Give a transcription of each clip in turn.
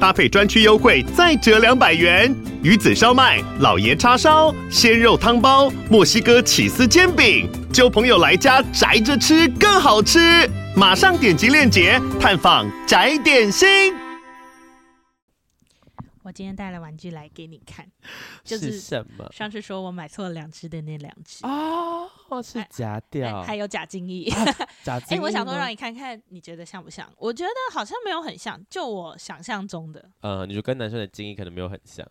搭配专区优惠再折两百元。鱼子烧麦、老爷叉烧、鲜肉汤包、墨西哥起司煎饼，就朋友来家宅着吃更好吃。马上点击链接探访宅点心。我今天带了玩具来给你看，就是什么？上次说我买错了两只的那两只哦，是假掉，还有假精液。假 精液。哎，我想说让你看看，你觉得像不像？我觉得好像没有很像，就我想象中的。呃，你就跟男生的精液可能没有很像，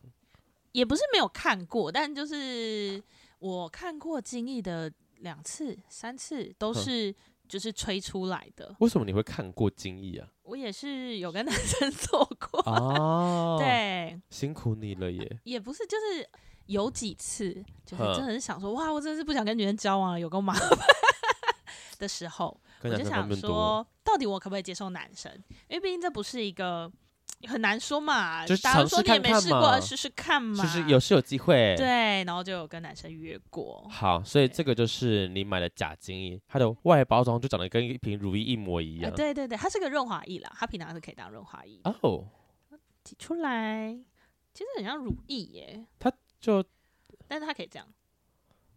也不是没有看过，但就是我看过精液的两次、三次都是。就是吹出来的。为什么你会看过精液啊？我也是有跟男生做过哦。对，辛苦你了耶。也不是，就是有几次，就是真的是想说，哇，我真的是不想跟女人交往了，有个麻烦 的时候，我就想说，到底我可不可以接受男生？因为毕竟这不是一个。很难说嘛，就是打说你也没试过，试试看嘛。就是有是有机会，对，然后就有跟男生约过。好，所以这个就是你买的假精液，它的外包装就长得跟一瓶乳液一模一样。呃、对对对，它是个润滑液啦，它平常是可以当润滑液。哦，挤出来，其实很像乳液耶。它就，但是它可以这样。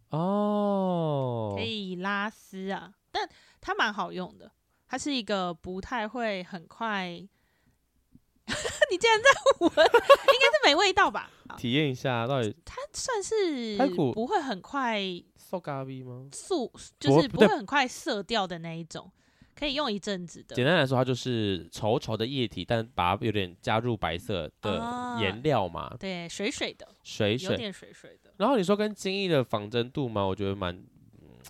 哦，可以拉丝啊，但它蛮好用的，它是一个不太会很快。你竟然在闻，应该是没味道吧？体验一下，到底它算是不会很快色咖啡吗？素就是不会很快色掉的那一种，可以用一阵子的。简单来说，它就是稠稠的液体，但把它有点加入白色的颜料嘛、啊。对，水水的，水水，有点水水的。然后你说跟精液的仿真度吗？我觉得蛮。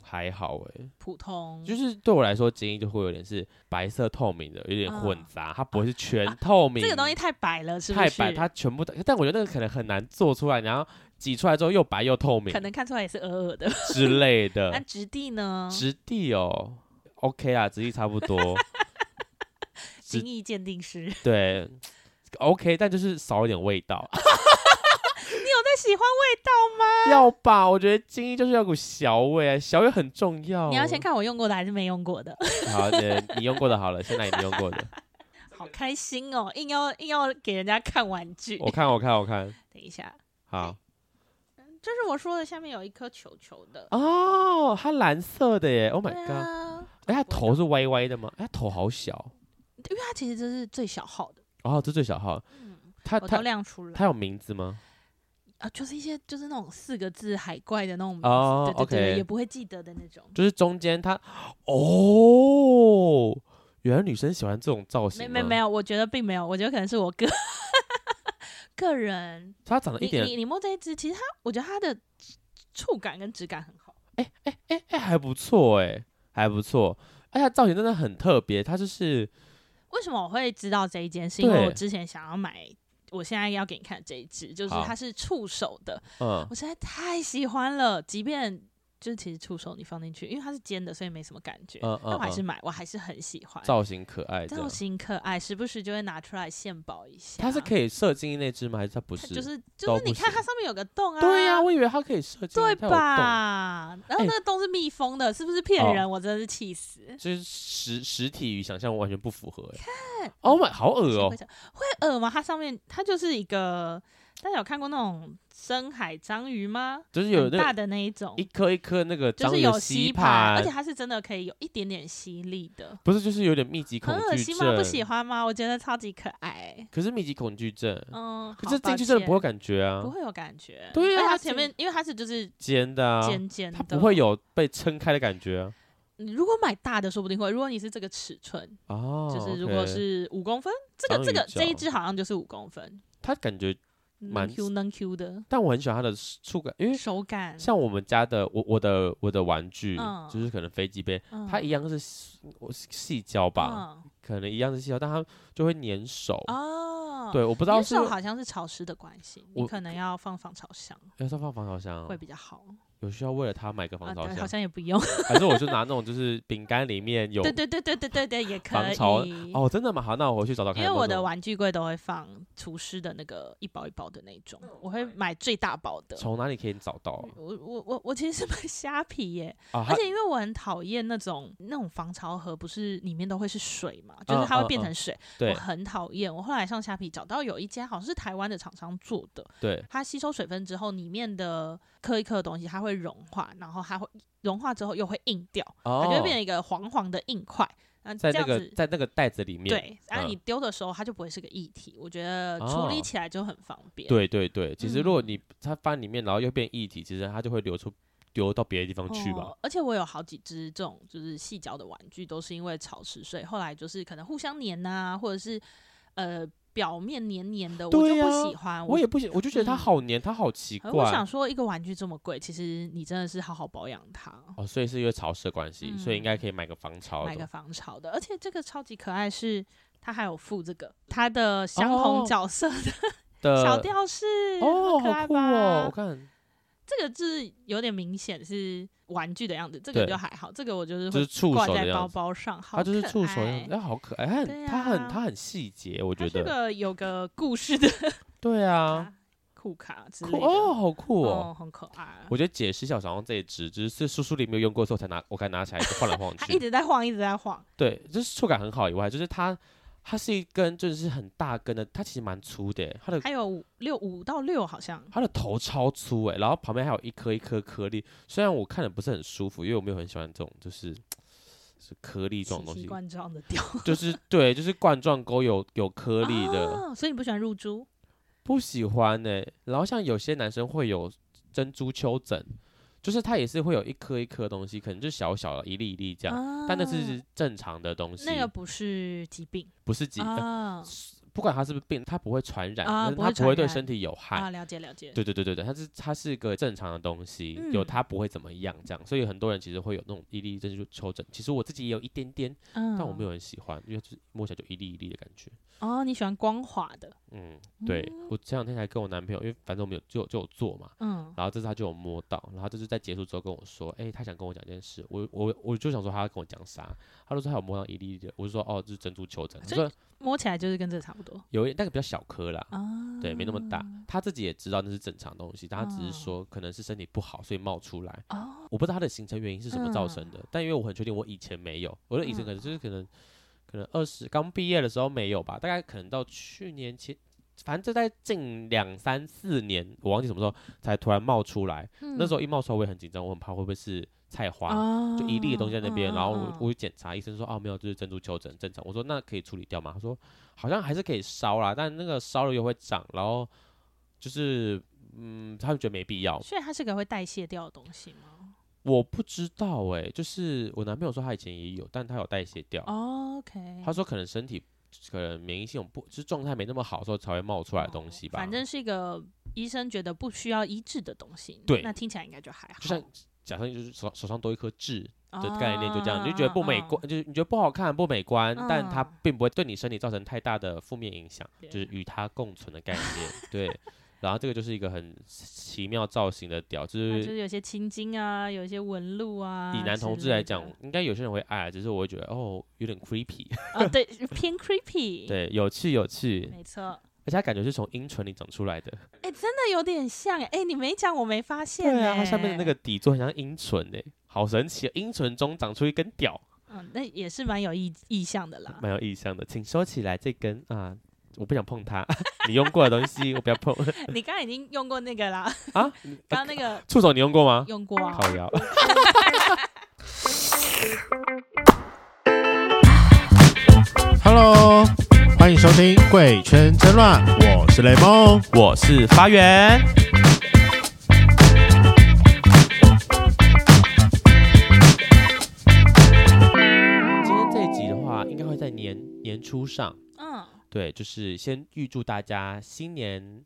还好哎、欸，普通就是对我来说，精液就会有点是白色透明的，有点混杂，它不会是 全透明。啊、这个东西太白了，是不是？太白，它全部。但我觉得那个可能很难做出来，然后挤出来之后又白又透明，可能看出来也是鹅鹅的之类的。那质地呢？质地哦，OK 啊，直译差不多。精液鉴定师 对，OK，但就是少一点味道。你有在喜欢味道吗？要吧，我觉得精益就是要股小味，小味很重要。你要先看我用过的还是没用过的？好的，你用过的好了，先来你用过的。好开心哦，硬要硬要给人家看玩具。我看，我看，我看。等一下，好，就是我说的，下面有一颗球球的哦，它蓝色的耶！Oh my god！哎、啊，它头是歪歪的吗？哎，他头好小，因为他其实这是最小号的。哦，这最小号。嗯，他他亮出来，他有名字吗？啊，就是一些就是那种四个字海怪的那种名字，哦、对对对也不会记得的那种。就是中间他，哦，原来女生喜欢这种造型。没没没有，我觉得并没有，我觉得可能是我个 个人。他长得一点，你你，你摸这一只，其实它，我觉得它的触感跟质感很好。哎哎哎哎，还不错哎，还不错。而且，造型真的很特别，它就是。为什么我会知道这一件？是因为我之前想要买。我现在要给你看这一只，就是它是触手的，嗯，我实在太喜欢了，即便。就是其实触手你放进去，因为它是尖的，所以没什么感觉。嗯嗯，但我还是买，我还是很喜欢。造型可爱，造型可爱，时不时就会拿出来献宝一下。它是可以射精那只吗？还是它不是？就是就是，你看它上面有个洞啊。对呀、啊，我以为它可以射精，对吧？然后那个洞是密封的，欸、是不是骗人？我真的是气死。就是实实体与想象完全不符合。看，Oh my，好恶哦、喔！会恶吗？它上面它就是一个。大家有看过那种深海章鱼吗？就是有大的那一种，一颗一颗那个就是有吸盘，而且它是真的可以有一点点吸力的。不是，就是有点密集恐惧症。很恶心吗？不喜欢吗？我觉得超级可爱。可是密集恐惧症，嗯，可是进去真的不会感觉啊，不会有感觉。对啊，它前面因为它是就是尖的啊，尖尖的，它不会有被撑开的感觉啊。你如果买大的，说不定会。如果你是这个尺寸，哦，就是如果是五公分，这个这个这一只好像就是五公分，它感觉。蛮 Q 能 Q 的，但我很喜欢它的触感，因为手感。像我们家的我我的我的玩具，嗯、就是可能飞机杯，嗯、它一样是细胶吧，嗯、可能一样是细胶，但它就会粘手。哦，对，我不知道是手好像是潮湿的关系，你可能要放防潮箱，要放防潮箱会比较好。有需要为了他买个防潮箱？好像也不用。反正我就拿那种就是饼干里面有。对对对对对对对，也 可以。防潮哦，真的吗？好，那我回去找找看。因为我的玩具柜都会放厨师的那个一包一包的那种，我会买最大包的。从哪里可以找到？我我我我其实是买虾皮耶，而且因为我很讨厌那种那种防潮盒，不是里面都会是水嘛，就是它会变成水，我很讨厌。我后来上虾皮找到有一家好像是台湾的厂商做的，对，它吸收水分之后，里面的颗一颗的东西它会融化，然后它会融化之后又会硬掉，它就会变成一个黄黄的硬块。那在那个在那个袋子里面，对，然后你丢的时候它就不会是个液体，我觉得处理起来就很方便。对对对，其实如果你它放里面，然后又变液体，其实它就会流出丢到别的地方去吧。而且我有好几只这种就是细胶的玩具，都是因为潮湿，所以后来就是可能互相粘呐，或者是呃。表面黏黏的，我就不喜欢。我也不喜，我就觉得它好黏，它好奇怪。我想说，一个玩具这么贵，其实你真的是好好保养它。哦，所以是因为潮湿的关系，所以应该可以买个防潮。买个防潮的，而且这个超级可爱，是它还有附这个它的相同角色的小吊饰哦，好酷哦！我看这个是有点明显是。玩具的样子，这个就还好。这个我就是会挂在包包上，它就是触手的样子，哎，好可爱，它很它很它很细节，我觉得。这个有个故事的。对啊，酷卡之类的哦，好酷哦，很可爱。我觉得解释一下我手上这一只，就是叔叔里没有用过之后才拿，我才拿起来晃来晃去。它 一直在晃，一直在晃。对，就是触感很好以外，就是它。它是一根，就是很大根的，它其实蛮粗的。它的还有五六五到六好像。它的头超粗诶，然后旁边还有一颗一颗颗粒。虽然我看着不是很舒服，因为我没有很喜欢这种，就是 是颗粒状的东西。罐状的掉。就是对，就是冠状沟有有颗粒的。哦，所以你不喜欢入珠？不喜欢诶。然后像有些男生会有珍珠丘疹。就是它也是会有一颗一颗东西，可能就小小的一粒一粒这样，啊、但那是正常的东西。那个不是疾病，不是疾病。啊不管它是不是病，它不会传染，它不会对身体有害。啊，了解了解。对对对对对，它是它是一个正常的东西，有它不会怎么样这样。所以很多人其实会有那种一粒珍珠丘疹，其实我自己也有一点点，但我没有很喜欢，因为就是摸起来就一粒一粒的感觉。哦，你喜欢光滑的？嗯，对。我前两天才跟我男朋友，因为反正我们有就就有做嘛，嗯，然后这次他就有摸到，然后这次在结束之后跟我说，哎，他想跟我讲一件事，我我我就想说他要跟我讲啥，他就说他有摸到一粒一粒的，我就说哦，这是珍珠丘疹。他说。摸起来就是跟这个差不多，有一那个比较小颗啦，啊、对，没那么大。他自己也知道那是正常的东西，但他只是说可能是身体不好，所以冒出来。哦、我不知道他的形成原因是什么造成的，嗯、但因为我很确定我以前没有，我的以前可能就是可能可能二十刚毕业的时候没有吧，大概可能到去年前，反正就在近两三四年，我忘记什么时候才突然冒出来。嗯、那时候一冒出来我也很紧张，我很怕会不会是。菜花、哦、就一粒的东西在那边，哦、然后我我去检查，医生说哦没有，就是珍珠丘疹正常。我说那可以处理掉吗？他说好像还是可以烧啦，但那个烧了又会长，然后就是嗯，他就觉得没必要。所以它是个会代谢掉的东西吗？我不知道哎、欸，就是我男朋友说他以前也有，但他有代谢掉。哦、OK，他说可能身体可能免疫系统不就是状态没那么好的时候才会冒出来的东西吧。哦、反正是一个医生觉得不需要医治的东西。对，那听起来应该就还好。就像假设就是手手上多一颗痣的概念，就这样，你就觉得不美观，就是你觉得不好看、不美观，但它并不会对你身体造成太大的负面影响，就是与它共存的概念。对，然后这个就是一个很奇妙造型的屌，就是就是有些青筋啊，有一些纹路啊。以男同志来讲，应该有些人会爱，只是我会觉得哦，有点 creepy。哦，对，偏 creepy。对，有趣有趣，没错。而且它感觉是从阴唇里长出来的，哎、欸，真的有点像哎、欸，你没讲我没发现、欸。对啊，它下面的那个底座很像阴唇哎，好神奇，阴唇中长出一根屌。嗯，那也是蛮有意意象的啦，蛮有意象的，请收起来这根啊，我不想碰它，你用过的东西我不要碰。你刚刚已经用过那个啦，啊，刚刚那个触手你用过吗？用过啊，靠腰。Hello。欢迎收听《贵圈真乱》，我是雷梦，我是发源。今天这一集的话，应该会在年年初上。嗯，对，就是先预祝大家新年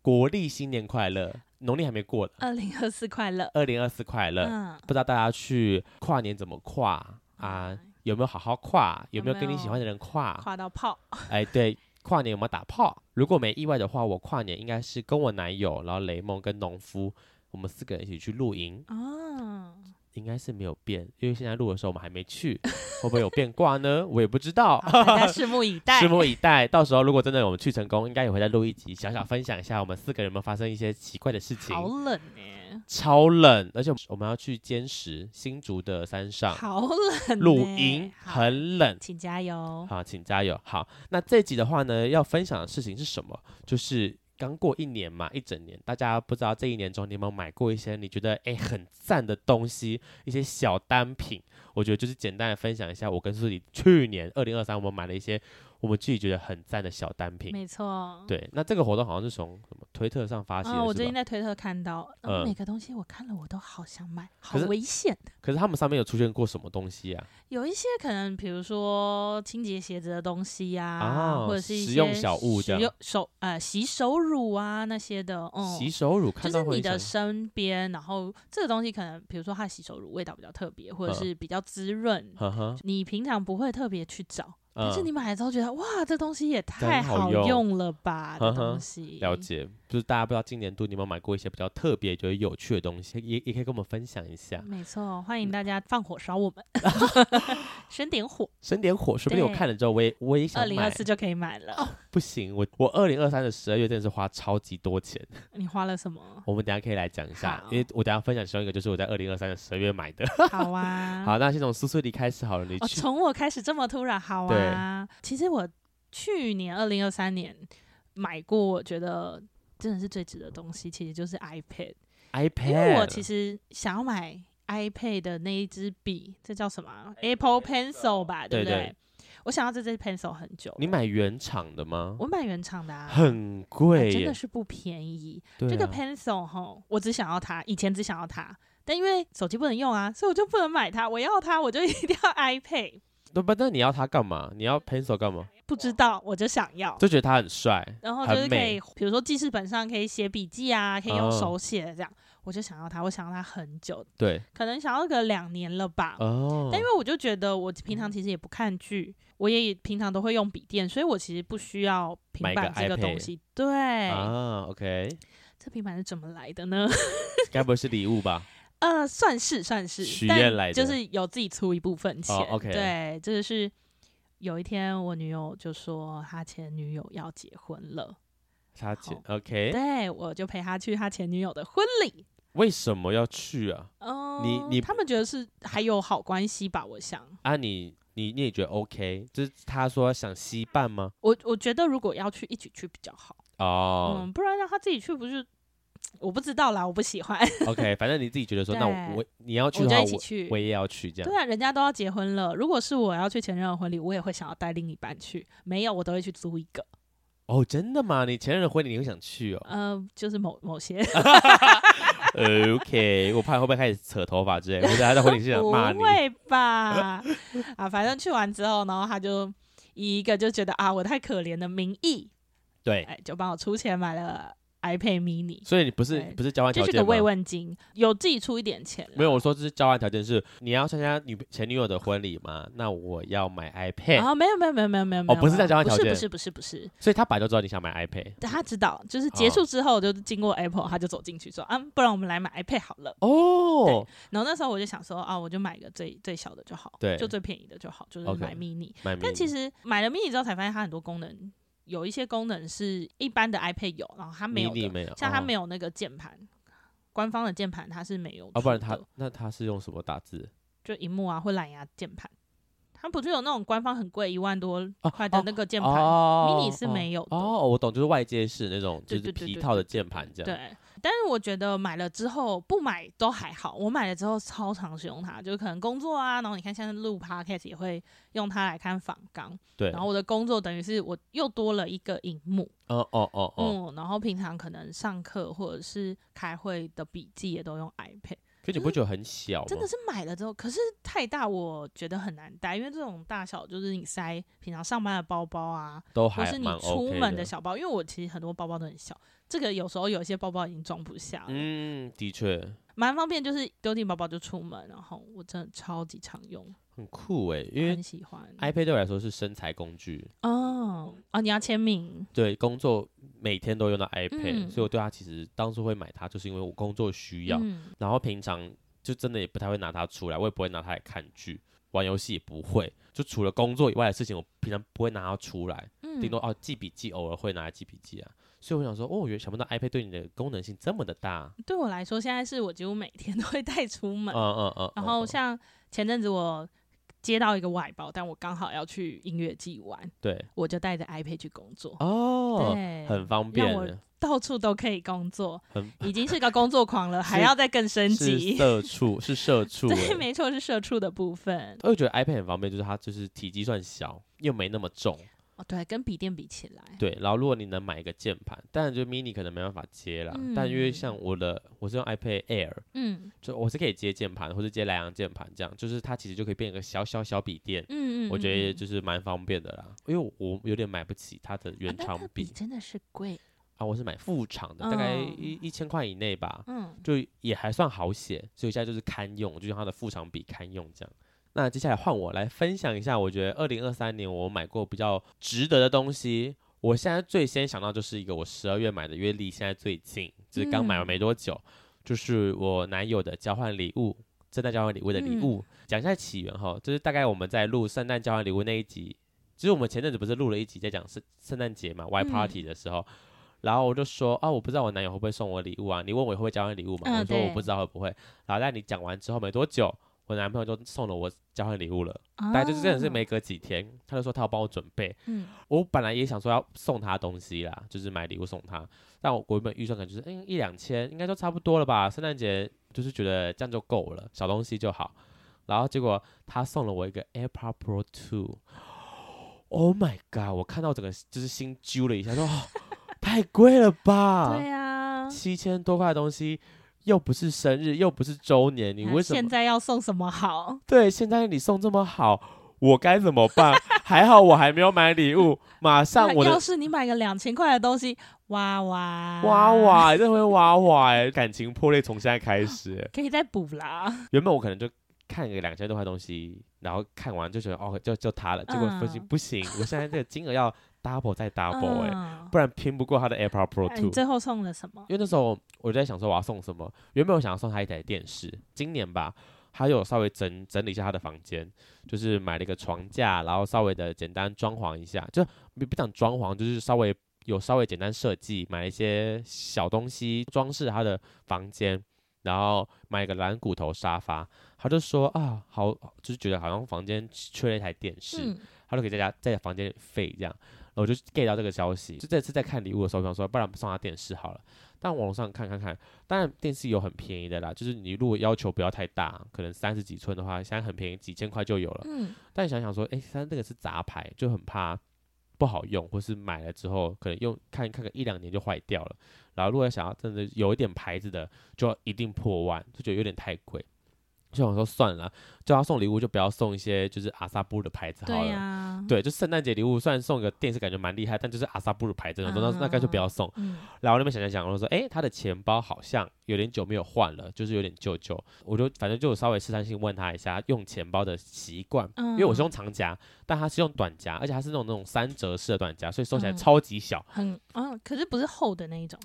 国历新年快乐，农历还没过。二零二四快乐，二零二四快乐。嗯，不知道大家去跨年怎么跨啊？有没有好好跨？有没有跟你喜欢的人跨？跨到炮？哎，对，跨年有没有打炮？如果没意外的话，我跨年应该是跟我男友，然后雷梦跟农夫，我们四个人一起去露营。哦，应该是没有变，因为现在录的时候我们还没去，会不会有变卦呢？我也不知道，大家拭目以待。拭目以待，到时候如果真的我们去成功，应该也会再录一集，小小分享一下我们四个人有没有发生一些奇怪的事情。好冷耶。超冷，而且我们要去坚石新竹的山上，好冷，露营很冷，请加油。好，请加油。好，那这集的话呢，要分享的事情是什么？就是刚过一年嘛，一整年，大家不知道这一年中你有没有买过一些你觉得诶很赞的东西，一些小单品。我觉得就是简单的分享一下，我跟苏里去年二零二三我们买了一些。我们自己觉得很赞的小单品，没错。对，那这个活动好像是从什么推特上发起的。我最近在推特看到，嗯，每个东西我看了我都好想买，好危险。可是他们上面有出现过什么东西啊？有一些可能，比如说清洁鞋子的东西呀，或者是一些实用小物，使用手呃洗手乳啊那些的。嗯，洗手乳，就是你的身边，然后这个东西可能，比如说它洗手乳味道比较特别，或者是比较滋润，你平常不会特别去找。但是你买了之后觉得、嗯、哇，这东西也太好用了吧！这东西了解，就是大家不知道今年度你有没有买过一些比较特别、觉得有趣的东西，也也可以跟我们分享一下。没错，欢迎大家放火烧我们，生点火，生点火，说不定我看了之后，我也我也想买。二零二四就可以买了。哦、不行，我我二零二三的十二月真的是花超级多钱。你花了什么？我们等下可以来讲一下，因为我等下分享其中一个就是我在二零二三的十二月买的。好啊，好，那先从苏苏里开始好了，你从、哦、我开始这么突然，好啊，其实。其实我去年二零二三年买过，我觉得真的是最值的东西，其实就是 iPad。iPad，因为我其实想要买 iPad 的那一支笔，这叫什么？Apple Pencil 吧，对不对？我想要这支 Pencil 很久。你买原厂的吗？我买原厂的啊，很贵，真的是不便宜。啊、这个 Pencil 哈，我只想要它，以前只想要它，但因为手机不能用啊，所以我就不能买它。我要它，我就一定要 iPad。不，那你要它干嘛？你要 pencil 干嘛？不知道，我就想要，就觉得它很帅，然后就是可以，比如说记事本上可以写笔记啊，可以用手写这样，哦、我就想要它，我想要它很久，对，可能想要个两年了吧。哦，但因为我就觉得我平常其实也不看剧，我也平常都会用笔电，所以我其实不需要平板这个东西。对啊，OK，这平板是怎么来的呢？该不会是礼物吧？呃，算是算是，许愿来的，就是有自己出一部分钱。哦、OK，对，这个是有一天我女友就说她前女友要结婚了，她前 OK，对，我就陪她去她前女友的婚礼。为什么要去啊？哦、呃，你你他们觉得是还有好关系吧？我想啊你，你你你也觉得 OK？就是他说想携伴吗？我我觉得如果要去一起去比较好哦，嗯，不然让他自己去不是？我不知道啦，我不喜欢。OK，反正你自己觉得说，那我你要去的话，我就一起去，我也要去这样。对啊，人家都要结婚了，如果是我要去前任的婚礼，我也会想要带另一半去。没有，我都会去租一个。哦，真的吗？你前任的婚礼你会想去哦？呃，就是某某些。OK，我怕会不会开始扯头发之类的，或者他在婚礼现场 骂你？不会吧？啊，反正去完之后，然后他就以一个就觉得啊，我太可怜的名义，对，哎，就帮我出钱买了。iPad mini，所以你不是不是交换条件？就是个慰问金，有自己出一点钱。没有，我说这是交换条件，是你要参加女前女友的婚礼吗？那我要买 iPad。啊，没有没有没有没有没有，哦，不是在交换条件，不是不是不是不是。所以他本来就知道你想买 iPad，他知道，就是结束之后就经过 Apple，他就走进去说，啊，不然我们来买 iPad 好了。哦。然后那时候我就想说，啊，我就买个最最小的就好，对，就最便宜的就好，就是买 mini。买 mini。但其实买了 mini 之后才发现它很多功能。有一些功能是一般的 iPad 有，然后它没有的，没有像它没有那个键盘，哦、官方的键盘它是没有的。啊，不然它那它是用什么打字？就荧幕啊，或蓝牙键盘。它不是有那种官方很贵一万多块的那个键盘，mini 是没有的。哦，我懂，就是外接式那种，就是皮套的键盘这样。对。但是我觉得买了之后不买都还好，我买了之后超常使用它，就是可能工作啊，然后你看现在录 podcast 也会用它来看访纲，对，然后我的工作等于是我又多了一个荧幕，哦哦哦哦，嗯，然后平常可能上课或者是开会的笔记也都用 iPad。可你不会觉得很小？真的是买了之后，可是太大，我觉得很难带，因为这种大小就是你塞平常上班的包包啊，都还或是你出门的小包，因为我其实很多包包都很小。这个有时候有些包包已经装不下了。嗯，的确，蛮方便，就是丢进包包就出门，然后我真的超级常用，很酷诶，因为很喜欢。iPad 对我来说是身材工具。哦哦，你要签名？对，工作每天都用到 iPad，、嗯、所以我对它其实当初会买它，就是因为我工作需要。嗯、然后平常就真的也不太会拿它出来，我也不会拿它来看剧、玩游戏，也不会。就除了工作以外的事情，我平常不会拿它出来。顶、嗯、多哦记笔记，偶尔会拿来记笔记啊。所以我想说，哦，我觉得想不到 iPad 对你的功能性这么的大。对我来说，现在是我几乎每天 都会带出门。嗯嗯嗯。然后像前阵子我。接到一个外包，但我刚好要去音乐季玩，对，我就带着 iPad 去工作，哦，对，很方便，到处都可以工作，已经是个工作狂了，还要再更升级，社畜是社畜，对，没错，是社畜的部分。我觉得 iPad 很方便，就是它就是体积算小，又没那么重。哦，对，跟笔电比起来，对，然后如果你能买一个键盘，当然就 mini 可能没办法接啦，嗯、但因为像我的，我是用 iPad Air，嗯，就我是可以接键盘或者接蓝牙键盘这样，就是它其实就可以变一个小小小笔电，嗯，嗯，嗯我觉得就是蛮方便的啦，因为我有点买不起它的原厂笔，啊、真的是贵。啊，我是买副厂的，大概一一千块以内吧，嗯，就也还算好写，所以现在就是堪用，就用它的副厂笔堪用这样。那接下来换我来分享一下，我觉得二零二三年我买过比较值得的东西。我现在最先想到就是一个我十二月买的，因为离现在最近，就是刚买完没多久，嗯、就是我男友的交换礼物，圣诞交换礼物的礼物。讲、嗯、一下起源哈，就是大概我们在录圣诞交换礼物那一集，其实我们前阵子不是录了一集在讲圣圣诞节嘛，Y Party 的时候，嗯、然后我就说啊，我不知道我男友会不会送我礼物啊，你问我会不会交换礼物嘛，嗯、我说我不知道会不会，然后在你讲完之后没多久。我男朋友就送了我交换礼物了，大概、哦、就是真的是没隔几天，他就说他要帮我准备。嗯，我本来也想说要送他东西啦，就是买礼物送他，但我原本预算可能就是嗯一两千，应该就差不多了吧。圣诞节就是觉得这样就够了，小东西就好。然后结果他送了我一个 AirPod Pro Two，Oh my god！我看到整个就是心揪了一下，说太贵了吧？对呀、啊，七千多块的东西。又不是生日，又不是周年，你为什么现在要送什么好？对，现在你送这么好，我该怎么办？还好我还没有买礼物，马上我的。要是你买个两千块的东西，哇哇哇哇，这回哇哇哎，感情破裂从现在开始，可以再补啦。原本我可能就看个两千多块东西，然后看完就觉得哦，就就它了，结果不行、嗯、不行，我现在这个金额要。Double 再 double 哎、欸，嗯、不然拼不过他的 AirPod Pro 2。你最后送了什么？因为那时候我就在想说我要送什么。原本我想要送他一台电视，今年吧，他有稍微整整理一下他的房间，就是买了一个床架，然后稍微的简单装潢一下，就不不讲装潢，就是稍微有稍微简单设计，买一些小东西装饰他的房间，然后买一个蓝骨头沙发。他就说啊，好，就是觉得好像房间缺了一台电视，嗯、他就可以在家在房间里废这样。我就 get 到这个消息，就这次在看礼物的时候，想说不然送他电视好了。但网上看看看，当然电视有很便宜的啦，就是你如果要求不要太大，可能三十几寸的话，现在很便宜，几千块就有了。嗯。但想想说，哎、欸，它这个是杂牌，就很怕不好用，或是买了之后可能用看看个一两年就坏掉了。然后如果想要真的有一点牌子的，就要一定破万，就觉得有点太贵。就想说算了，叫他送礼物就不要送一些就是阿萨布鲁的牌子好了。对呀、啊，对，就圣诞节礼物虽然送个电视感觉蛮厉害，但就是阿萨布鲁牌子，那那那干脆不要送。嗯、然后那边想想想，我说哎，他的钱包好像有点久没有换了，就是有点旧旧。我就反正就稍微试探性问他一下用钱包的习惯，嗯、因为我是用长夹，但他是用短夹，而且他是那种那种三折式的短夹，所以收起来超级小。嗯，很啊，可是不是厚的那一种。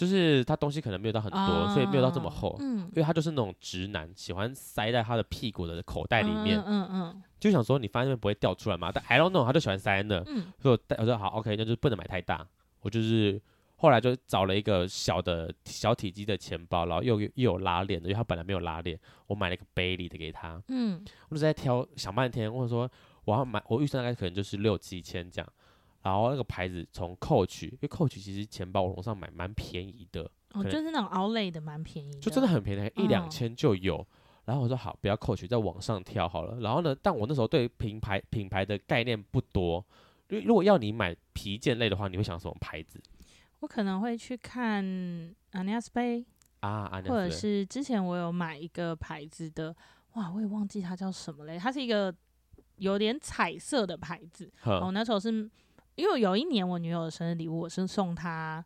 就是他东西可能没有到很多，哦、所以没有到这么厚。嗯，因为他就是那种直男，喜欢塞在他的屁股的口袋里面。嗯嗯，嗯嗯就想说你放在那边不会掉出来嘛？但 I don't know，他就喜欢塞在那。嗯，所以我我说好，OK，那就是不能买太大。我就是后来就找了一个小的小体积的钱包，然后又又有拉链的，因为他本来没有拉链，我买了一个背里的给他。嗯，我就在挑想半天，或者说我要买，我预算大概可能就是六七千这样。然后那个牌子从 Coach，因为 Coach 其实钱包网络上买蛮便宜的，哦，就是那种 Outlet 的蛮便宜，就真的很便宜，一两千就有。哦、然后我说好，不要 Coach，在网上挑好了。然后呢，但我那时候对品牌品牌的概念不多，因为如果要你买皮件类的话，你会想什么牌子？我可能会去看 Anias Bay 啊，或者是之前我有买一个牌子的，哇，我也忘记它叫什么嘞，它是一个有点彩色的牌子。呵我那时候是。因为有一年我女友的生日礼物，我是送她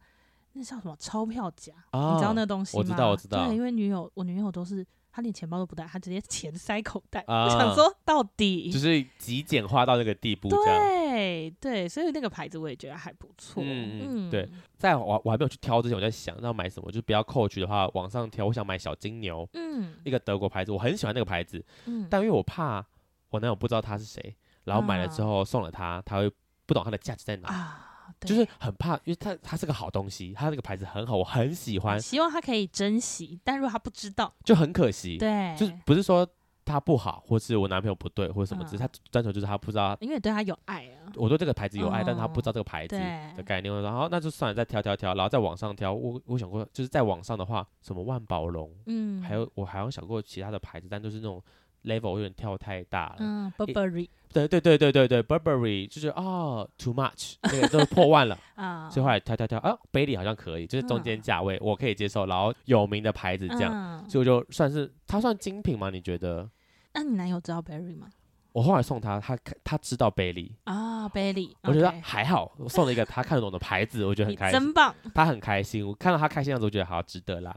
那叫什么钞票夹，哦、你知道那东西吗？我知道，我知道。对，因为女友我女友都是她连钱包都不带，她直接 钱塞口袋。哦、我想说到底就是极简化到那个地步，对对，所以那个牌子我也觉得还不错。嗯嗯，对，在我我还没有去挑之前，我在想要买什么，就是不要 Coach 的话，网上挑，我想买小金牛，嗯，一个德国牌子，我很喜欢那个牌子，嗯，但因为我怕我男友不知道他是谁，然后买了之后送了他，他会不懂它的价值在哪。啊就是很怕，因为它它是个好东西，它这个牌子很好，我很喜欢。希望他可以珍惜，但如果他不知道，就很可惜。对，就是不是说他不好，或是我男朋友不对，或者什么，只是他单纯就是他不知道。因为对他有爱啊，我对这个牌子有爱，但是他不知道这个牌子的概念。然后那就算了，再挑挑挑，然后在网上挑。我我想过，就是在网上的话，什么万宝龙，嗯，还有我还有想过其他的牌子，但都是那种。Level 有点跳太大了。嗯，Burberry。对对对对对对，Burberry 就是哦，too much，那个都破万了 啊。所以后来跳跳跳，啊，Bailey 好像可以，就是中间价位我可以接受，然后有名的牌子这样，所以我就算是它算精品吗？你觉得？那你男友知道 Bailey 吗？我后来送他，他他知道 Bailey 啊，Bailey，我觉得还好，我送了一个他看得懂的牌子，我觉得很开心，真棒，他很开心，我看到他开心样子，我觉得好值得啦。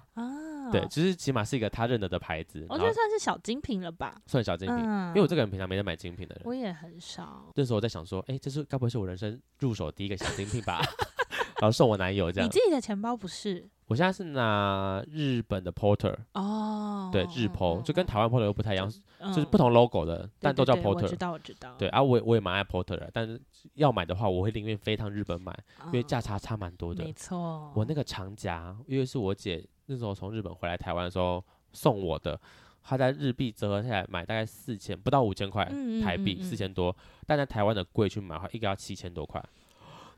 对，其实起码是一个他认得的牌子，我觉得算是小精品了吧，算小精品，因为我这个人平常没在买精品的人，我也很少。那时候我在想说，哎，这是该不会是我人生入手第一个小精品吧？然后送我男友这样。你自己的钱包不是？我现在是拿日本的 Porter 哦，对，日 Po 就跟台湾 Porter 又不太一样，就是不同 logo 的，但都叫 Porter。我知道，我知道。对啊，我我也蛮爱 Porter 的，但是要买的话，我会宁愿飞趟日本买，因为价差差蛮多的。没错。我那个长夹，因为是我姐。那时候从日本回来台湾的时候送我的，他在日币折合下来买大概四千不到五千块台币，四千多，但在台湾的贵去买的话，一个要七千多块，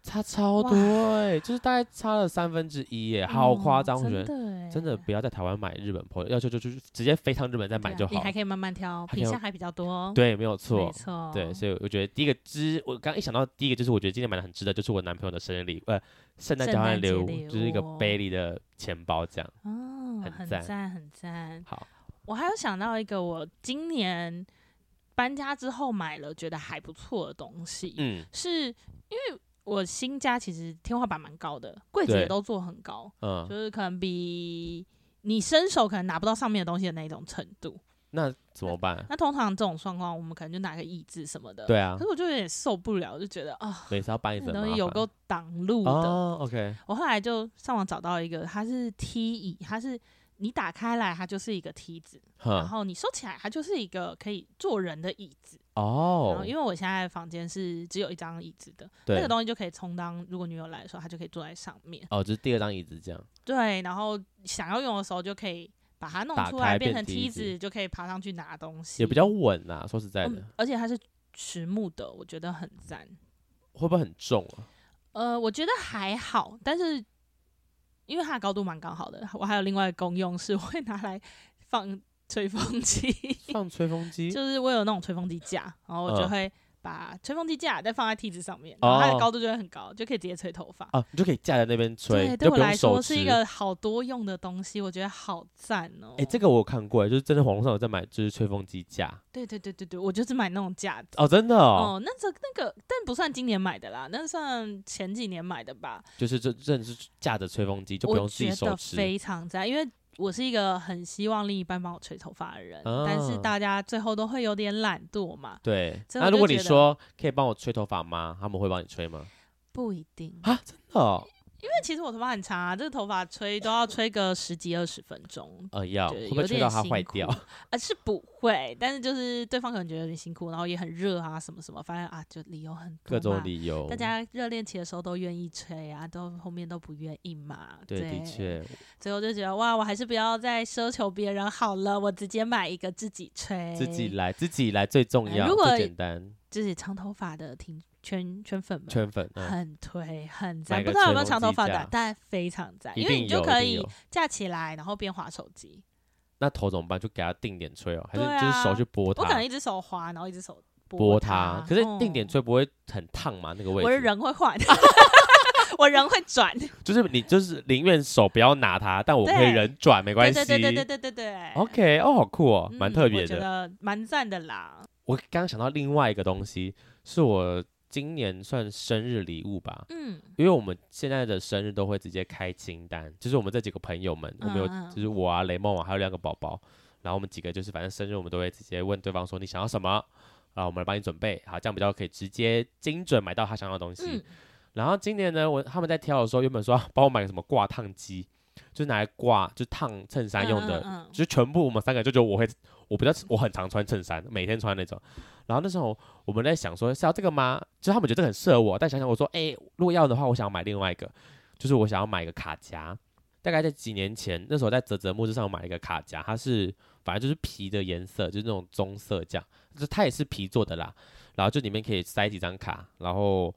差超多哎、欸，就是大概差了三分之一耶，好夸张，我觉得真的不要在台湾买日本货，要求就就是直接飞趟日本再买就好，你还可以慢慢挑，品相还比较多，对，没有错，没错，对，所以我觉得第一个值，我刚一想到第一个就是我觉得今天买的很值得，就是我男朋友的生日礼物，呃。圣诞交换礼物就是一个 Bailey 的钱包，这样哦，很赞很赞。好，我还有想到一个，我今年搬家之后买了觉得还不错的东西，嗯，是因为我新家其实天花板蛮高的，柜子也都做很高，嗯，就是可能比你伸手可能拿不到上面的东西的那种程度。那怎么办？那通常这种状况，我们可能就拿个椅子什么的。对啊。可是我就有点受不了，就觉得啊，每次要搬一层东西有够挡路的。哦，OK。我后来就上网找到一个，它是梯椅，它是你打开来，它就是一个梯子，然后你收起来，它就是一个可以坐人的椅子。哦。然后因为我现在房间是只有一张椅子的，那个东西就可以充当，如果女友来的时候，她就可以坐在上面。哦，就是第二张椅子这样。对，然后想要用的时候就可以。把它弄出来变成梯子，就可以爬上去拿东西，也比较稳呐。说实在的，而且它是实木的，我觉得很赞。会不会很重啊？呃，我觉得还好，但是因为它的高度蛮刚好的。我还有另外一个功用是，我会拿来放吹风机。放吹风机，就是我有那种吹风机架，然后我就会。把吹风机架再放在梯子上面，然后它的高度就会很高，就可以直接吹头发。哦，你就可以架在那边吹。对，对我来说是一个好多用的东西，我觉得好赞哦。哎，这个我有看过，就是真的网络上有在买，就是吹风机架。对对对对对，我就是买那种架子。哦，真的哦。哦，那这那个，但不算今年买的啦，那算前几年买的吧。就是这真的是架着吹风机，就不用自己手持。非常赞，因为。我是一个很希望另一半帮我吹头发的人，嗯、但是大家最后都会有点懒惰嘛。对，那如果你说可以帮我吹头发吗？他们会帮你吹吗？不一定啊，真的、哦。因为其实我头发很长啊，这个头发吹都要吹个十几二十分钟。呃，要会不会吹到它坏掉？呃，是不会，但是就是对方可能觉得有点辛苦，然后也很热啊，什么什么，反正啊，就理由很多。各种理由。大家热恋期的时候都愿意吹啊，都后面都不愿意嘛。对，对的确。最后就觉得哇，我还是不要再奢求别人好了，我直接买一个自己吹，自己来，自己来最重要，呃、如果最简单。自己长头发的听。圈圈粉们，圈粉很推很赞，不知道有没有长头发的，但非常赞，因为你就可以架起来，然后边滑手机。那头怎么办？就给他定点吹哦，还是就是手去拨它？我可能一只手滑，然后一只手拨它。可是定点吹不会很烫吗？那个位置？我的人会换，我人会转。就是你就是宁愿手不要拿它，但我可以人转，没关系。对对对对对对对。OK，哦，好酷哦，蛮特别的，蛮赞的啦。我刚刚想到另外一个东西，是我。今年算生日礼物吧，嗯，因为我们现在的生日都会直接开清单，就是我们这几个朋友们，我们有就是我啊、雷梦啊，还有两个宝宝，然后我们几个就是反正生日我们都会直接问对方说你想要什么，然然后我们来帮你准备，好，这样比较可以直接精准买到他想要的东西。嗯、然后今年呢，我他们在挑的时候，原本说 帮我买个什么挂烫机，就是拿来挂，就烫衬衫用的，就是全部我们三个就觉得我会，我比较我很常穿衬衫，每天穿那种。然后那时候我们在想说是要这个吗？就是他们觉得这个很适合我，但想想我说，哎、欸，如果要的话，我想要买另外一个，就是我想要买一个卡夹。大概在几年前，那时候在泽泽木之上买了一个卡夹，它是反正就是皮的颜色，就是那种棕色这样，就是它也是皮做的啦。然后就里面可以塞几张卡，然后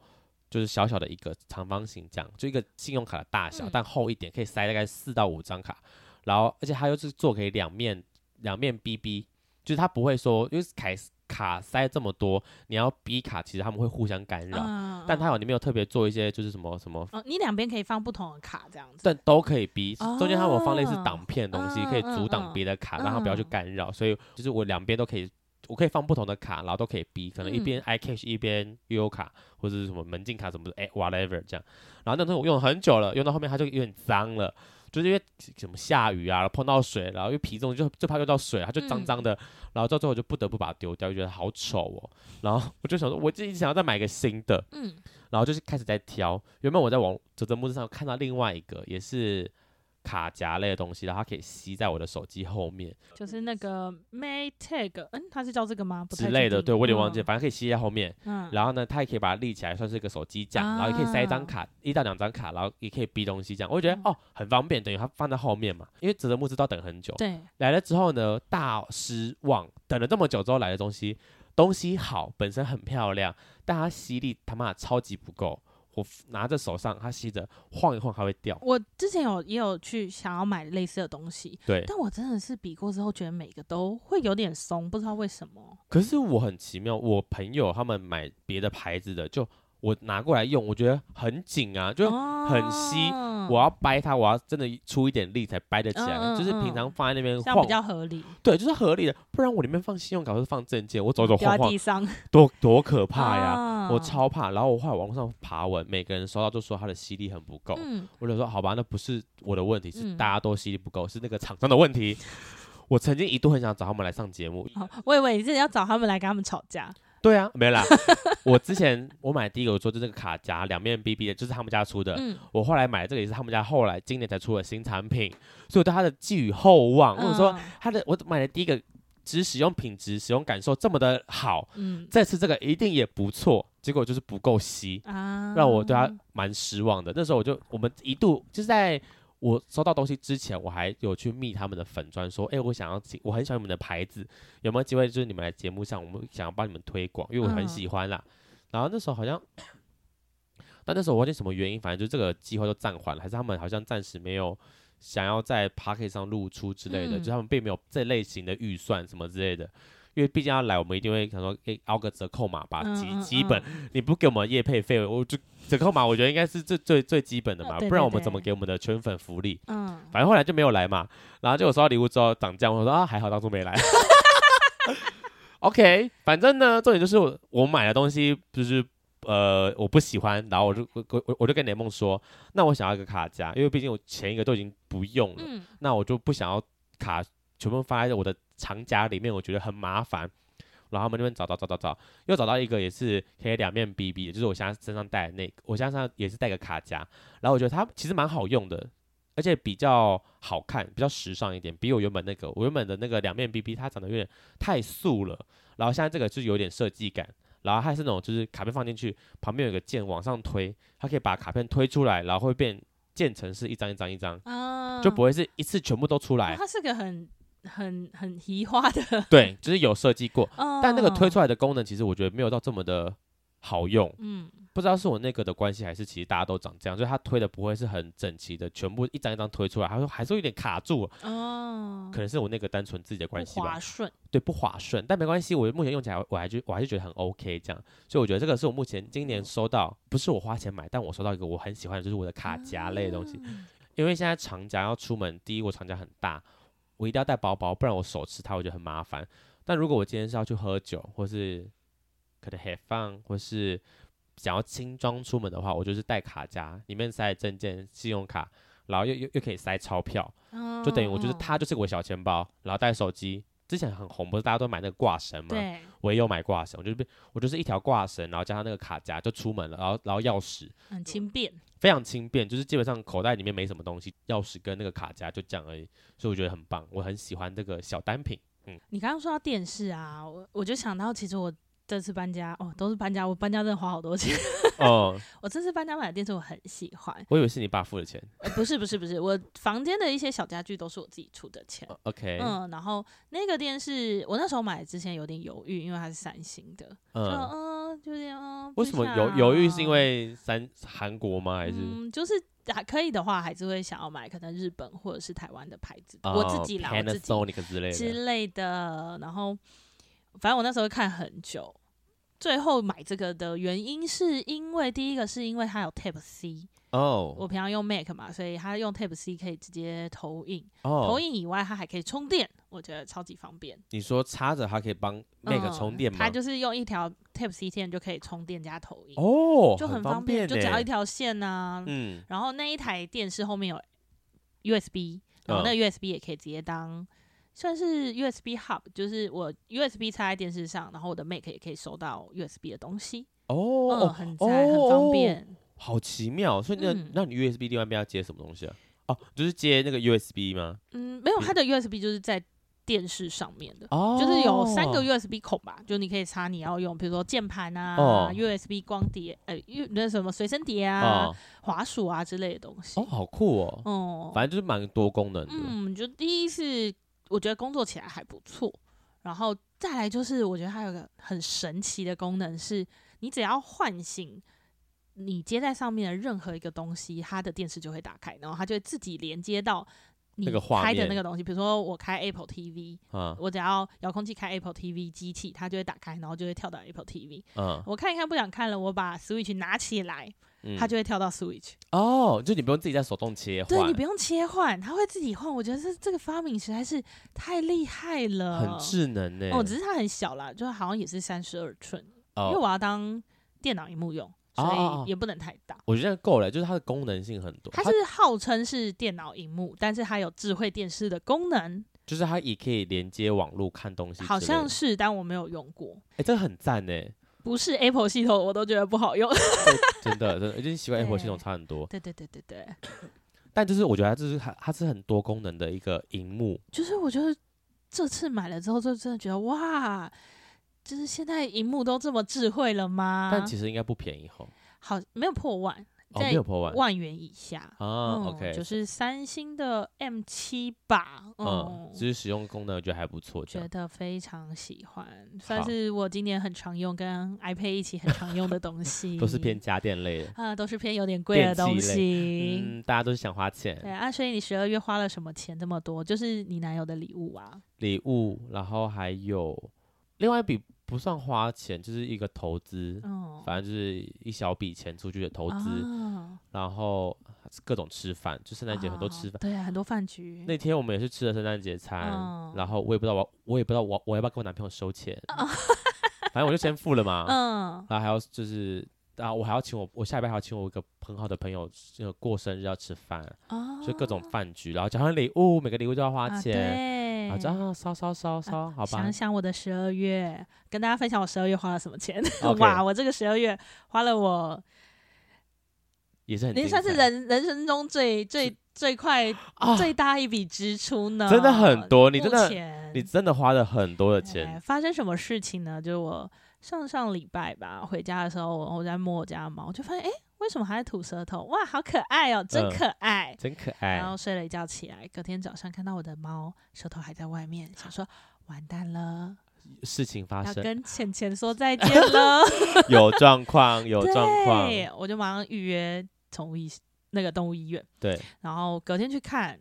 就是小小的一个长方形这样，就一个信用卡的大小，但厚一点，可以塞大概四到五张卡。然后而且它又是做可以两面两面 BB，就是它不会说因为凯。卡塞这么多，你要逼卡，其实他们会互相干扰。嗯、但他有里面有特别做一些，就是什么什么，哦、你两边可以放不同的卡这样子，但都可以逼。哦、中间他们有放类似挡片的东西，嗯、可以阻挡别的卡，让它不要去干扰。嗯、所以就是我两边都可以，我可以放不同的卡，然后都可以逼。可能一边 iCash 一边悠游卡，或者是什么门禁卡什么的，哎，whatever 这样。然后那东西我用了很久了，用到后面它就有点脏了。就是因为什么下雨啊，碰到水，然后因为皮重就就怕用到水，它就脏脏的，嗯、然后到最后就不得不把它丢掉，就觉得好丑哦。然后我就想说，我自己想要再买个新的，嗯，然后就是开始在挑。原本我在网啧啧募资上看到另外一个，也是。卡夹类的东西，然后它可以吸在我的手机后面，就是那个 Maytag，嗯，它是叫这个吗？之类的，对我有点忘记，嗯、反正可以吸在后面。嗯，然后呢，它也可以把它立起来，算是一个手机架，啊、然后也可以塞一张卡，一到两张卡，然后也可以逼东西这样。我就觉得、嗯、哦，很方便，等于它放在后面嘛。因为啧啧募资都要等很久，对，来了之后呢，大失望，等了这么久之后来的东西，东西好，本身很漂亮，但它吸力他妈的超级不够。我拿着手上，它吸着晃一晃还会掉。我之前有也有去想要买类似的东西，对，但我真的是比过之后，觉得每个都会有点松，不知道为什么。可是我很奇妙，我朋友他们买别的牌子的，就我拿过来用，我觉得很紧啊，就很吸。哦我要掰它，我要真的出一点力才掰得起来。嗯嗯、就是平常放在那边晃，比较合理。对，就是合理的。不然我里面放信用卡或是放证件，我走走晃晃，地上多多可怕呀！啊、我超怕。然后我后来网络上爬文，每个人收到都说它的吸力很不够。嗯、我就说好吧，那不是我的问题，是大家都吸力不够，是那个厂商的问题。我曾经一度很想找他们来上节目。我以为你是要找他们来跟他们吵架。对啊，没啦。我之前我买第一个，我说就这个卡夹两面 BB 的，就是他们家出的。嗯、我后来买的这个也是他们家后来今年才出的新产品，所以我对它的寄予厚望。或者、嗯、说它的我买的第一个，只使用品质、使用感受这么的好，嗯，这次这个一定也不错。结果就是不够吸，啊、让我对它蛮失望的。那时候我就我们一度就是在。我收到东西之前，我还有去密他们的粉砖，说，哎、欸，我想要，我很喜欢你们的牌子，有没有机会就是你们来节目上，我们想要帮你们推广，因为我很喜欢啦。嗯、然后那时候好像，但那时候我忘记什么原因，反正就这个计划就暂缓了，还是他们好像暂时没有想要在 Podcast 上露出之类的，嗯、就他们并没有这类型的预算什么之类的。因为毕竟要来，我们一定会想说给凹个折扣码吧，基基本，你不给我们业配费，我就折扣码，我觉得应该是最最最基本的嘛，不然我们怎么给我们的圈粉福利？嗯，反正后来就没有来嘛，然后就我收到礼物之后涨价，我说啊还好当初没来。OK，反正呢，重点就是我我买的东西就是呃我不喜欢，然后我就我我我就跟雷梦说，那我想要一个卡夹，因为毕竟我前一个都已经不用了，嗯、那我就不想要卡全部放在我的。长夹里面我觉得很麻烦，然后他们那边找找找找找，又找到一个也是可以两面 BB 的，就是我现在身上带的那个，我现在身上也是带个卡夹，然后我觉得它其实蛮好用的，而且比较好看，比较时尚一点，比我原本那个我原本的那个两面 BB 它长得有点太素了，然后现在这个就是有点设计感，然后还是那种就是卡片放进去旁边有个键往上推，它可以把卡片推出来，然后会变建成是一张一张一张，就不会是一次全部都出来。它是个很。很很奇花的，对，就是有设计过，哦、但那个推出来的功能，其实我觉得没有到这么的好用。嗯，不知道是我那个的关系，还是其实大家都长这样，就是它推的不会是很整齐的，全部一张一张推出来，他说还是有点卡住。哦，可能是我那个单纯自己的关系吧。滑顺，对，不滑顺，但没关系，我目前用起来，我还就我还是觉得很 OK 这样，所以我觉得这个是我目前今年收到，不是我花钱买，但我收到一个我很喜欢的，就是我的卡夹类的东西，嗯、因为现在长夹要出门，第一我长夹很大。我一定要带包包，不然我手持它我觉得很麻烦。但如果我今天是要去喝酒，或是可能 have fun，或是想要轻装出门的话，我就是带卡夹，里面塞证件、信用卡，然后又又又可以塞钞票，就等于我就是它就是我小钱包，然后带手机，之前很红，不是大家都买那个挂绳吗？对，我也有买挂绳，我就是我就是一条挂绳，然后加上那个卡夹就出门了，然后然后钥匙很轻便，非常轻便，就是基本上口袋里面没什么东西，钥匙跟那个卡夹就这样而已，所以我觉得很棒，我很喜欢这个小单品。嗯，你刚刚说到电视啊，我我就想到其实我。这次搬家哦，都是搬家，我搬家真的花好多钱 哦。我这次搬家买的电视我很喜欢，我以为是你爸付的钱。呃，不是不是不是，我房间的一些小家具都是我自己出的钱。哦，OK，嗯，然后那个电视我那时候买之前有点犹豫，因为它是三星的，嗯，嗯，就是嗯，为什么犹犹豫？是因为三韩国吗？还是？嗯，就是还可以的话，还是会想要买可能日本或者是台湾的牌子，哦，我自己拿自己之类的之类的。然后反正我那时候看很久。最后买这个的原因是因为第一个是因为它有 Type C 哦，oh. 我平常用 Mac 嘛，所以它用 Type C 可以直接投影，oh. 投影以外它还可以充电，我觉得超级方便。你说插着它可以帮 Mac 充电吗？嗯，它就是用一条 Type C 线就可以充电加投影哦，oh, 就很方便，就只要一条线啊。嗯，然后那一台电视后面有 USB，然后那个 USB 也可以直接当。算是 USB hub，就是我 USB 插在电视上，然后我的 Mac 也可以收到 USB 的东西。哦，嗯、很在、哦、很方便，好奇妙。所以那、嗯、那你 USB 另外一边要接什么东西啊？哦，就是接那个 USB 吗？嗯，没有，它的 USB 就是在电视上面的，哦、就是有三个 USB 孔吧，就你可以插你要用，比如说键盘啊、哦、USB 光碟，呃，那什么随身碟啊、哦、滑鼠啊之类的东西。哦，好酷哦。哦、嗯，反正就是蛮多功能的。嗯，就第一是。我觉得工作起来还不错，然后再来就是，我觉得它有个很神奇的功能，是你只要唤醒你接在上面的任何一个东西，它的电视就会打开，然后它就会自己连接到你开的那个东西。比如说我开 Apple TV，啊，我只要遥控器开 Apple TV 机器，它就会打开，然后就会跳到 Apple TV。嗯，我看一看不想看了，我把 Switch 拿起来。它就会跳到 Switch 哦，就你不用自己在手动切换，对，你不用切换，它会自己换。我觉得这这个发明实在是太厉害了，很智能呢。哦，只是它很小啦，就好像也是三十二寸，因为我要当电脑荧幕用，所以也不能太大。我觉得够了，就是它的功能性很多。它是号称是电脑荧幕，但是它有智慧电视的功能，就是它也可以连接网络看东西。好像是，但我没有用过。哎，这个很赞呢。不是 Apple 系统，我都觉得不好用。真的，真的，已经习惯 Apple 系统差很多。对对对对对。但就是我觉得它就是它，它是很多功能的一个荧幕。就是我觉得这次买了之后，就真的觉得哇，就是现在荧幕都这么智慧了吗？但其实应该不便宜吼。好，没有破万。在万元以下啊，OK，就是三星的 M 七吧，嗯，其实使用功能我觉得还不错，觉得非常喜欢，算是我今年很常用，跟 iPad 一起很常用的东 西，都是偏家电类的啊，都是偏有点贵的东西，嗯，大家都是想花钱，对啊，所以你十二月花了什么钱这么多？就是你男友的礼物啊，礼物，然后还有另外一笔。不算花钱，就是一个投资，哦、反正就是一小笔钱出去的投资，哦、然后各种吃饭，就圣诞节很多吃饭，哦，对啊，很多饭局。那天我们也是吃了圣诞节餐，哦、然后我也不知道我，我也不知道我我要不要跟我男朋友收钱，哦、反正我就先付了嘛，嗯，然后还要就是，啊我还要请我，我下礼拜还要请我一个很好的朋友，过生日要吃饭，哦，就各种饭局，然后交换礼物，每个礼物都要花钱。啊啊，这样烧烧烧烧，好吧。想想我的十二月，跟大家分享我十二月花了什么钱。哇，我这个十二月花了我，也是很，也算是人人生中最最最快、啊、最大一笔支出呢。真的很多，你真的你真的花了很多的钱。发生什么事情呢？就是我上上礼拜吧，回家的时候，我在摸我家的猫，我就发现，哎。为什么还在吐舌头？哇，好可爱哦，真可爱，嗯、真可爱。然后睡了一觉起来，隔天早上看到我的猫舌头还在外面，想说完蛋了，事情发生，要跟浅浅说再见 了。有状况，有状况，我就马上预约宠物医那个动物医院。对，然后隔天去看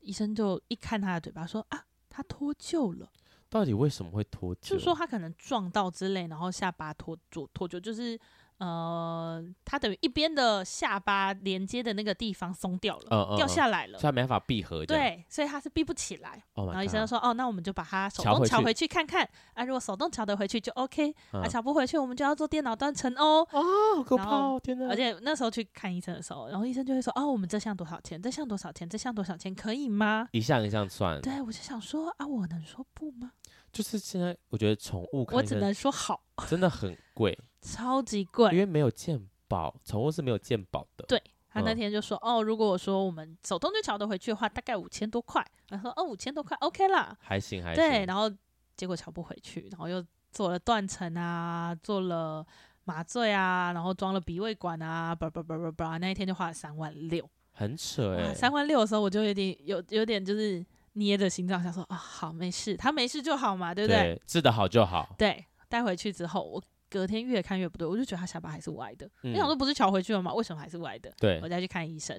医生，就一看他的嘴巴说啊，他脱臼了。到底为什么会脱臼？就是说他可能撞到之类，然后下巴脱脱脱臼，就是。呃，他等于一边的下巴连接的那个地方松掉了，嗯嗯、掉下来了，所以他没办法闭合。对，所以他是闭不起来。Oh、然后医生就说：“哦，那我们就把它手动调回去看看。啊，如果手动调得回去就 OK，、嗯、啊，调不回去我们就要做电脑断层哦。”哦，好可怕哦！天哪！而且那时候去看医生的时候，然后医生就会说：“哦，我们这项多少钱？这项多少钱？这项多少钱？可以吗？”一项一项算。对，我就想说啊，我能说不吗？就是现在，我觉得宠物看，我只能说好，真的很贵，超级贵，因为没有鉴宝，宠物是没有鉴宝的。对，他那天就说，嗯、哦，如果我说我们手动就乔得回去的话，大概五千多块。然后说，哦，五千多块，OK 啦，还行还行。对，然后结果乔不回去，然后又做了断层啊，做了麻醉啊，然后装了鼻胃管啊，叭叭叭叭叭，那一天就花了三万六，很扯哎、欸。三万六的时候，我就有点有有点就是。捏着心脏想说啊，好，没事，他没事就好嘛，对不对？对，治得好就好。对，带回去之后，我隔天越看越不对，我就觉得他下巴还是歪的。你、嗯、想说不是瞧回去了吗？为什么还是歪的？对，我再去看医生，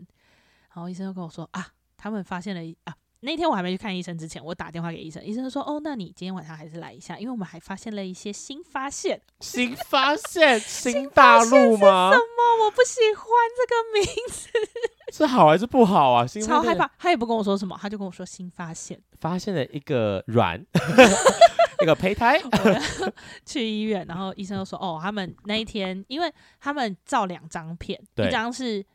然后医生就跟我说啊，他们发现了啊，那天我还没去看医生之前，我打电话给医生，医生就说哦，那你今天晚上还是来一下，因为我们还发现了一些新发现。新发现？新大陆吗？什么？我不喜欢这个名字。是好还是不好啊？超害怕，他也不跟我说什么，他就跟我说新发现，发现了一个卵，一个胚胎。去医院，然后医生就说：“哦，他们那一天，因为他们照两张片，一张是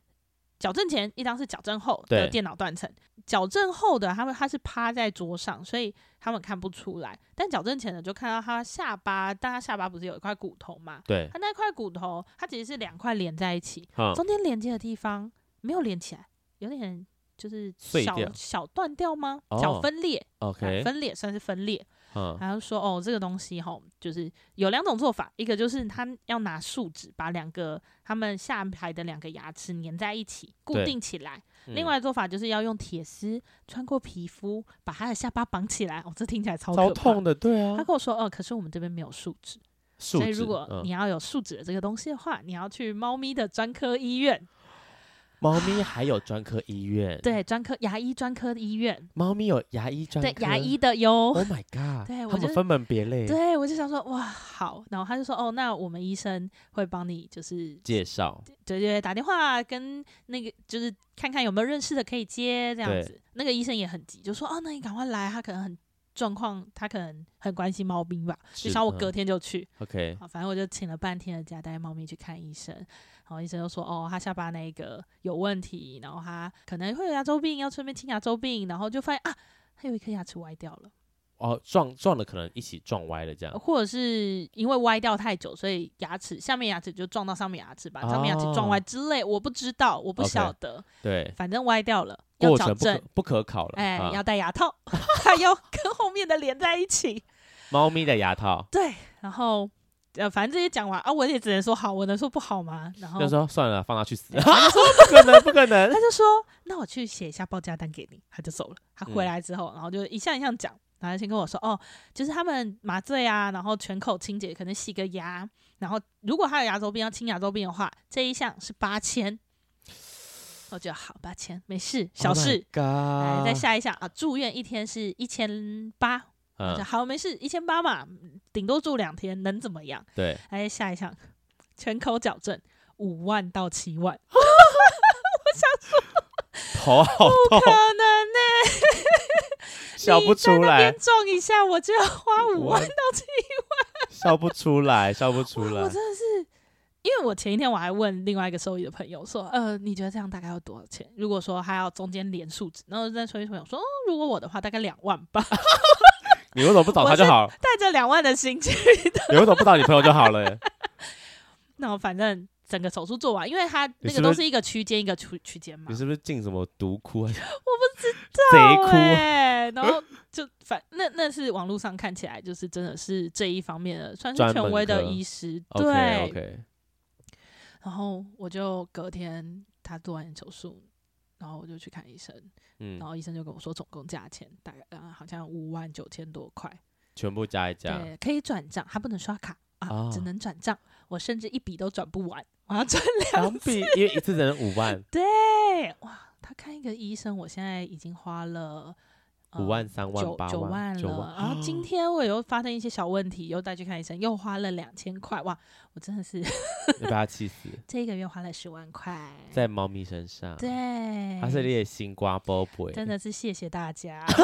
矫正前，一张是矫正后的电脑断层。矫正后的他们他是趴在桌上，所以他们看不出来。但矫正前的就看到他下巴，但他下巴不是有一块骨头嘛？对，他那块骨头，它其实是两块连在一起，嗯、中间连接的地方。”没有连起来，有点就是小小断掉吗？小分裂，OK，分裂算是分裂。嗯，然后说哦，这个东西哈，就是有两种做法，一个就是他要拿树脂把两个他们下排的两个牙齿粘在一起，固定起来；另外的做法就是要用铁丝穿过皮肤把他的下巴绑起来。哦，这听起来超，超痛的，对啊。他跟我说哦，可是我们这边没有树脂，所以如果你要有树脂的这个东西的话，你要去猫咪的专科医院。猫咪还有专科医院，对，专科牙医专科的医院。猫咪有牙医专科，对，牙医的哟。Oh my god！对，他们分门别类。对，我就想说，哇，好。然后他就说，哦，那我们医生会帮你，就是介绍，对对，打电话跟那个，就是看看有没有认识的可以接这样子。那个医生也很急，就说，哦，那你赶快来，他可能很状况，他可能很关心猫咪吧，就想我隔天就去。嗯、OK，好，反正我就请了半天的假带猫咪去看医生。然后医生就说：“哦，他下巴那个有问题，然后他可能会有牙周病，要顺便清牙周病。然后就发现啊，他有一颗牙齿歪掉了。哦，撞撞的可能一起撞歪了这样，或者是因为歪掉太久，所以牙齿下面牙齿就撞到上面牙齿，把上面牙齿撞歪之类，我不知道，我不晓得。Okay, 对，反正歪掉了，要矫正，不可考了。哎，要戴牙套，还要跟后面的连在一起。猫咪的牙套。对，然后。”呃，反正这些讲完啊，我也只能说好，我能说不好吗？然后就说算了，放他去死。他就说不可能，不可能。他就说，那我去写一下报价单给你。他就走了。他回来之后，嗯、然后就一项一项讲，然后先跟我说，哦，就是他们麻醉啊，然后全口清洁，可能洗个牙，然后如果他有牙周病要清牙周病的话，这一项是八千。我觉得好，八千没事，小事。oh 呃，再下一项啊，住院一天是一千八。嗯、好，没事，一千八嘛，顶多住两天，能怎么样？对，哎下一项，全口矫正五万到七万。我想说，头好痛，不可能呢、欸，笑不出来。撞一下我就要花五万到七万，笑不出来，笑不出来。我真的是，因为我前一天我还问另外一个兽医的朋友说，呃，你觉得这样大概要多少钱？如果说还要中间连数字，然后再说一说，说，哦，如果我的话，大概两万吧。你为什么不找他就好？带着两万的心去的。你为什么不找你朋友就好了耶？那我反正整个手术做完，因为他那个都是一个区间一个区区间嘛。你是不是进什么毒窟？我不知道。贼窟。然后就反那那是网络上看起来就是真的是这一方面的，算是权威的医师。对。Okay, okay. 然后我就隔天他做完手术。然后我就去看医生，嗯，然后医生就跟我说，总共价钱大概呃好像五万九千多块，全部加一加，对，可以转账，他不能刷卡啊，哦、只能转账。我甚至一笔都转不完，我要转两笔，因为一次只能五万。对，哇，他看一个医生，我现在已经花了五万、三万、八万、九万了。然后今天我又发生一些小问题，又带去看医生，又花了两千块。哇，我真的是 被他气死。这一个月花了十万块 在猫咪身上，对，他是列心瓜宝贝，真的是谢谢大家。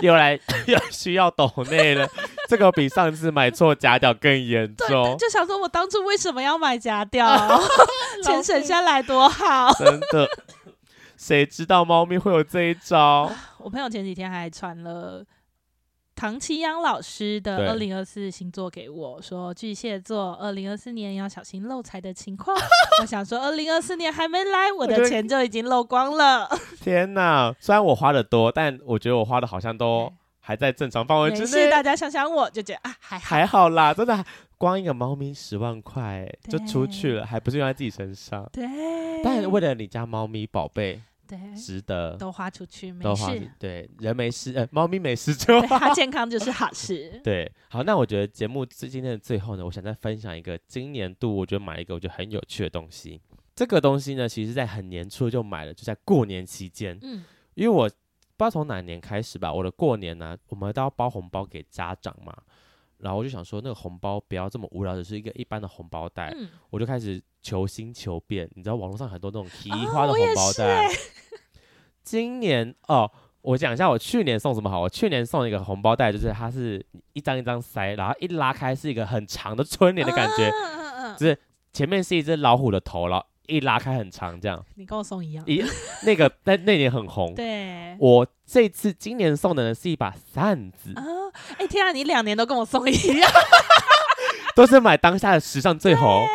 又来又需要抖内了，这个比上次买错假屌更严重。就想说，我当初为什么要买假屌？钱省下来多好。真的，谁知道猫咪会有这一招？我朋友前几天还传了唐綺阳老师的二零二四星座给我，说巨蟹座二零二四年要小心漏财的情况。我想说，二零二四年还没来，我的钱就已经漏光了。天哪！虽然我花的多，但我觉得我花的好像都还在正常范围之内。是大家想想，我就觉得啊，还还好啦，真的，光一个猫咪十万块就出去了，还不是用在自己身上。对。但为了你家猫咪宝贝。对，值得都花出去，没都花事。对，人没事，呃，猫咪没事就好，它健康就是好事。对，好，那我觉得节目今天的最后呢，我想再分享一个今年度我觉得买一个我觉得很有趣的东西。这个东西呢，其实在很年初就买了，就在过年期间。嗯，因为我不知道从哪年开始吧，我的过年呢、啊，我们都要包红包给家长嘛。然后我就想说，那个红包不要这么无聊，只是一个一般的红包袋。嗯、我就开始求新求变，你知道网络上很多那种提花的红包袋。哦、今年哦，我讲一下我去年送什么好。我去年送一个红包袋，就是它是一张一张塞，然后一拉开是一个很长的春联的感觉，啊、就是前面是一只老虎的头，然后一拉开很长这样。你跟我送一样。一那个但那年很红。对。我这次今年送的呢是一把扇子。啊哎、欸、天啊！你两年都跟我送一样，都是买当下的时尚最红。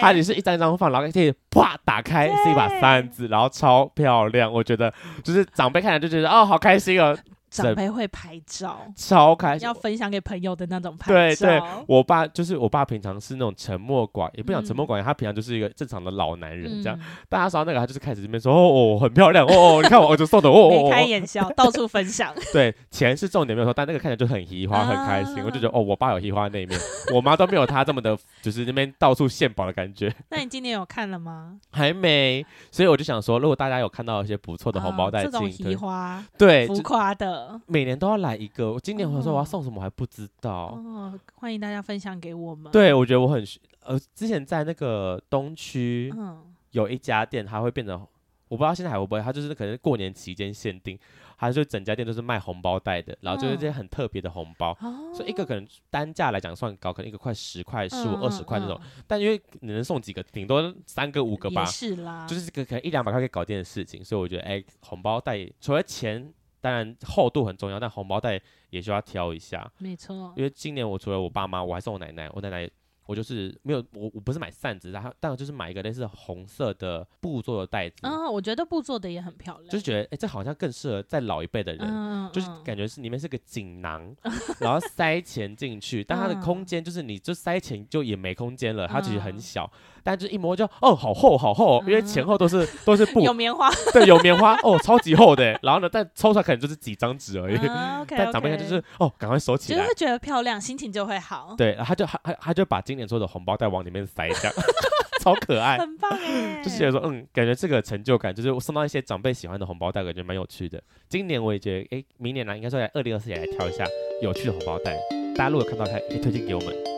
它也是一张一张放，然后可以啪打开是一把扇子，然后超漂亮。我觉得就是长辈看了就觉得哦，好开心哦。长辈会拍照，超开心，要分享给朋友的那种拍照。对对，我爸就是我爸，平常是那种沉默寡，也不讲沉默寡言，嗯、他平常就是一个正常的老男人这样。大家、嗯、说到那个，他就是开始这边说哦哦，很漂亮哦哦，你看我儿子送的哦哦，眉开眼笑，到处分享。对，钱是重点没有错，但那个看起来就很喜花，很开心。啊、我就觉得哦，我爸有喜花的那一面，我妈都没有他这么的，就是那边到处献宝的感觉。那你今年有看了吗？还没，所以我就想说，如果大家有看到一些不错的红包袋，这种喜花，对，浮夸的，每年都要。来一个，我今年我说我要送什么我还不知道。哦，欢迎大家分享给我们。对，我觉得我很呃，之前在那个东区，有一家店，它会变成我不知道现在还会不会，它就是可能过年期间限定，它就整家店都是卖红包袋的，然后就是这些很特别的红包，所以一个可能单价来讲算高，可能一个快十块、十五、二十块那种，但因为你能送几个，顶多三个、五个吧，是啦，就是可可能一两百块可以搞定的事情，所以我觉得哎，红包袋除了钱。当然厚度很重要，但红包袋也需要挑一下。没错，因为今年我除了我爸妈，我还送我奶奶，我奶奶。我就是没有我我不是买扇子，然后但我就是买一个类似红色的布做的袋子。嗯，我觉得布做的也很漂亮。就是觉得哎、欸，这好像更适合在老一辈的人，就是感觉是里面是个锦囊，嗯、然后塞钱进去，但它的空间就是你就塞钱就也没空间了，它其实很小，嗯、但就一摸就哦好厚好厚，因为前后都是都是布，有棉花，对，有棉花哦，超级厚的。然后呢，但抽出来可能就是几张纸而已。但长辈看就是哦，赶快收起来，就是会觉得漂亮，心情就会好。对，然后他就他他就把今年做的红包袋往里面塞，这样 超可爱，很棒哎！就是觉得说，嗯，感觉这个成就感，就是我送到一些长辈喜欢的红包袋，感觉蛮有趣的。今年我也觉得，哎、欸，明年呢，应该说在二零二四也来挑一下有趣的红包袋，大家如果看到它，可以推荐给我们。